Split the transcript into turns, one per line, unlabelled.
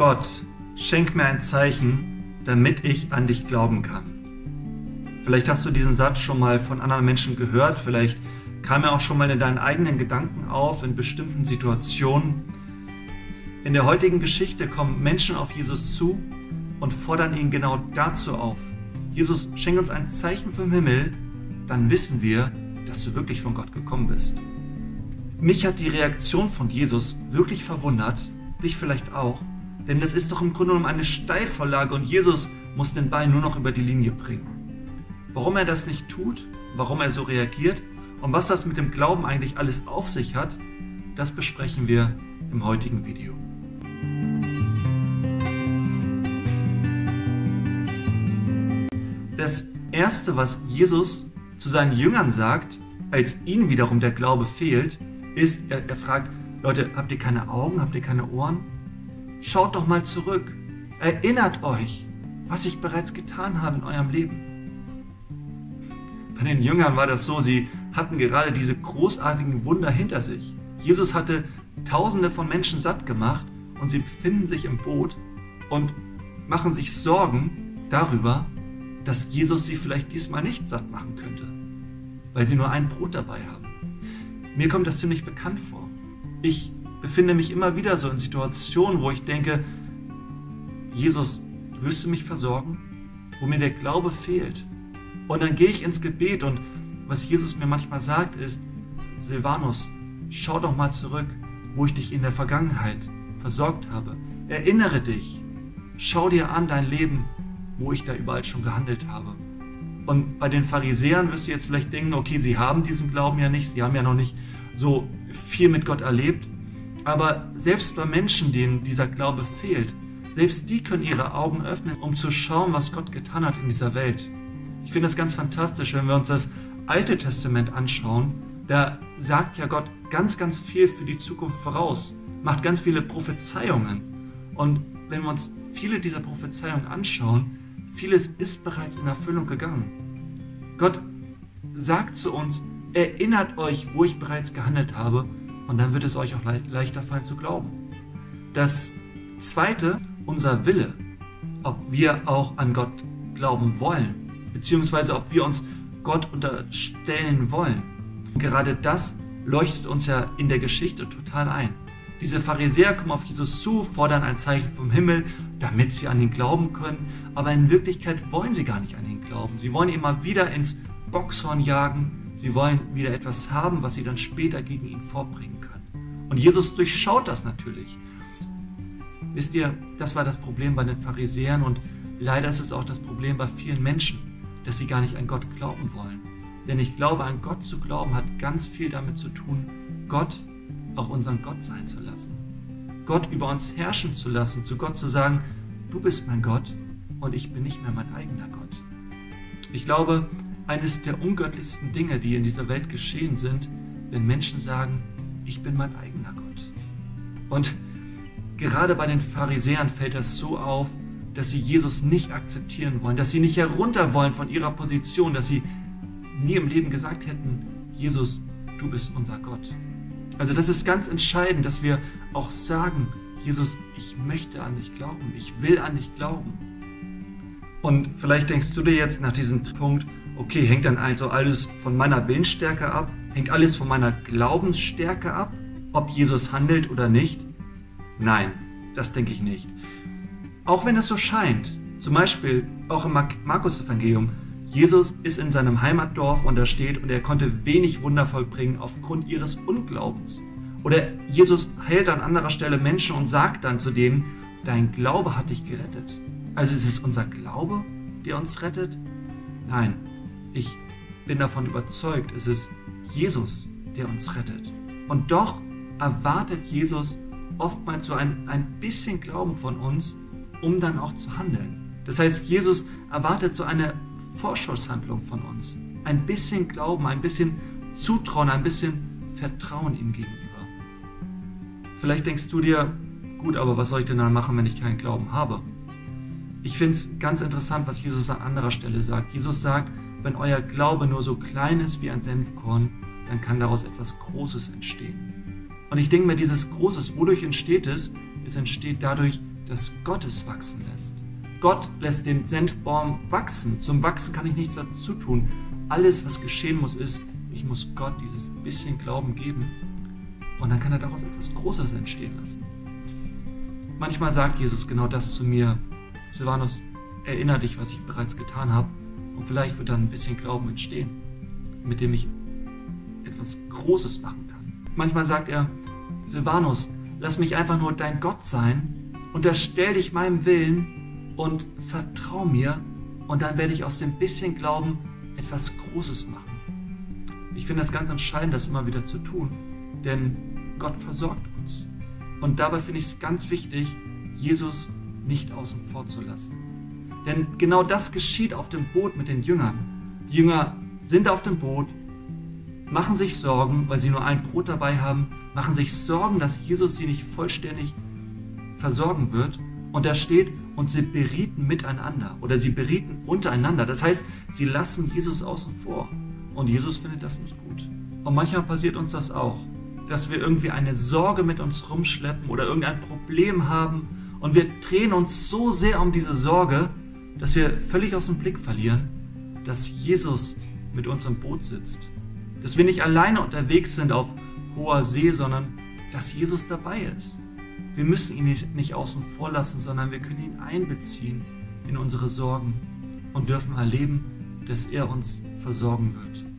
Gott, schenk mir ein Zeichen, damit ich an dich glauben kann. Vielleicht hast du diesen Satz schon mal von anderen Menschen gehört, vielleicht kam er auch schon mal in deinen eigenen Gedanken auf, in bestimmten Situationen. In der heutigen Geschichte kommen Menschen auf Jesus zu und fordern ihn genau dazu auf. Jesus, schenk uns ein Zeichen vom Himmel, dann wissen wir, dass du wirklich von Gott gekommen bist. Mich hat die Reaktion von Jesus wirklich verwundert, dich vielleicht auch, denn das ist doch im Grunde genommen eine Steilvorlage und Jesus muss den Ball nur noch über die Linie bringen. Warum er das nicht tut, warum er so reagiert und was das mit dem Glauben eigentlich alles auf sich hat, das besprechen wir im heutigen Video. Das Erste, was Jesus zu seinen Jüngern sagt, als ihnen wiederum der Glaube fehlt, ist, er, er fragt, Leute, habt ihr keine Augen, habt ihr keine Ohren? Schaut doch mal zurück. Erinnert euch, was ich bereits getan habe in eurem Leben. Bei den Jüngern war das so, sie hatten gerade diese großartigen Wunder hinter sich. Jesus hatte Tausende von Menschen satt gemacht und sie befinden sich im Boot und machen sich Sorgen darüber, dass Jesus sie vielleicht diesmal nicht satt machen könnte, weil sie nur ein Brot dabei haben. Mir kommt das ziemlich bekannt vor. Ich befinde mich immer wieder so in Situationen, wo ich denke, Jesus, wirst du mich versorgen? Wo mir der Glaube fehlt. Und dann gehe ich ins Gebet und was Jesus mir manchmal sagt ist, Silvanus, schau doch mal zurück, wo ich dich in der Vergangenheit versorgt habe. Erinnere dich. Schau dir an dein Leben, wo ich da überall schon gehandelt habe. Und bei den Pharisäern wirst du jetzt vielleicht denken, okay, sie haben diesen Glauben ja nicht, sie haben ja noch nicht so viel mit Gott erlebt. Aber selbst bei Menschen, denen dieser Glaube fehlt, selbst die können ihre Augen öffnen, um zu schauen, was Gott getan hat in dieser Welt. Ich finde das ganz fantastisch, wenn wir uns das Alte Testament anschauen. Da sagt ja Gott ganz, ganz viel für die Zukunft voraus, macht ganz viele Prophezeiungen. Und wenn wir uns viele dieser Prophezeiungen anschauen, vieles ist bereits in Erfüllung gegangen. Gott sagt zu uns, erinnert euch, wo ich bereits gehandelt habe und dann wird es euch auch le leichter fallen zu glauben. Das zweite, unser Wille, ob wir auch an Gott glauben wollen, beziehungsweise ob wir uns Gott unterstellen wollen. Gerade das leuchtet uns ja in der Geschichte total ein. Diese Pharisäer kommen auf Jesus zu, fordern ein Zeichen vom Himmel, damit sie an ihn glauben können, aber in Wirklichkeit wollen sie gar nicht an ihn glauben. Sie wollen ihn mal wieder ins Boxhorn jagen, Sie wollen wieder etwas haben, was sie dann später gegen ihn vorbringen können. Und Jesus durchschaut das natürlich. Wisst ihr, das war das Problem bei den Pharisäern und leider ist es auch das Problem bei vielen Menschen, dass sie gar nicht an Gott glauben wollen. Denn ich glaube, an Gott zu glauben hat ganz viel damit zu tun, Gott auch unseren Gott sein zu lassen. Gott über uns herrschen zu lassen, zu Gott zu sagen, du bist mein Gott und ich bin nicht mehr mein eigener Gott. Ich glaube, eines der ungöttlichsten Dinge, die in dieser Welt geschehen sind, wenn Menschen sagen, ich bin mein eigener Gott. Und gerade bei den Pharisäern fällt das so auf, dass sie Jesus nicht akzeptieren wollen, dass sie nicht herunter wollen von ihrer Position, dass sie nie im Leben gesagt hätten, Jesus, du bist unser Gott. Also das ist ganz entscheidend, dass wir auch sagen, Jesus, ich möchte an dich glauben, ich will an dich glauben. Und vielleicht denkst du dir jetzt nach diesem Punkt, Okay, hängt dann also alles von meiner Willensstärke ab? Hängt alles von meiner Glaubensstärke ab, ob Jesus handelt oder nicht? Nein, das denke ich nicht. Auch wenn es so scheint, zum Beispiel auch im Markus-Evangelium, Jesus ist in seinem Heimatdorf und da steht und er konnte wenig Wunder vollbringen aufgrund ihres Unglaubens. Oder Jesus heilt an anderer Stelle Menschen und sagt dann zu denen, dein Glaube hat dich gerettet. Also ist es unser Glaube, der uns rettet? Nein, ich bin davon überzeugt, es ist Jesus, der uns rettet. Und doch erwartet Jesus oftmals so ein, ein bisschen Glauben von uns, um dann auch zu handeln. Das heißt, Jesus erwartet so eine Vorschusshandlung von uns. Ein bisschen Glauben, ein bisschen Zutrauen, ein bisschen Vertrauen ihm gegenüber. Vielleicht denkst du dir, gut, aber was soll ich denn dann machen, wenn ich keinen Glauben habe? Ich finde es ganz interessant, was Jesus an anderer Stelle sagt. Jesus sagt, wenn euer Glaube nur so klein ist wie ein Senfkorn, dann kann daraus etwas Großes entstehen. Und ich denke mir, dieses Großes, wodurch entsteht es? Es entsteht dadurch, dass Gott es wachsen lässt. Gott lässt den Senfbaum wachsen. Zum Wachsen kann ich nichts dazu tun. Alles, was geschehen muss, ist, ich muss Gott dieses bisschen Glauben geben und dann kann er daraus etwas Großes entstehen lassen. Manchmal sagt Jesus genau das zu mir. Silvanus, erinnere dich, was ich bereits getan habe und vielleicht wird dann ein bisschen Glauben entstehen, mit dem ich etwas Großes machen kann. Manchmal sagt er, Silvanus, lass mich einfach nur dein Gott sein, unterstell dich meinem Willen und vertrau mir und dann werde ich aus dem bisschen Glauben etwas Großes machen. Ich finde es ganz entscheidend, das immer wieder zu tun, denn Gott versorgt uns. Und dabei finde ich es ganz wichtig, Jesus nicht außen vor zu lassen. Denn genau das geschieht auf dem Boot mit den Jüngern. Die Jünger sind auf dem Boot, machen sich Sorgen, weil sie nur ein Brot dabei haben, machen sich Sorgen, dass Jesus sie nicht vollständig versorgen wird. Und da steht, und sie berieten miteinander oder sie berieten untereinander. Das heißt, sie lassen Jesus außen vor. Und Jesus findet das nicht gut. Und manchmal passiert uns das auch, dass wir irgendwie eine Sorge mit uns rumschleppen oder irgendein Problem haben und wir drehen uns so sehr um diese Sorge, dass wir völlig aus dem Blick verlieren, dass Jesus mit uns im Boot sitzt. Dass wir nicht alleine unterwegs sind auf hoher See, sondern dass Jesus dabei ist. Wir müssen ihn nicht, nicht außen vor lassen, sondern wir können ihn einbeziehen in unsere Sorgen und dürfen erleben, dass er uns versorgen wird.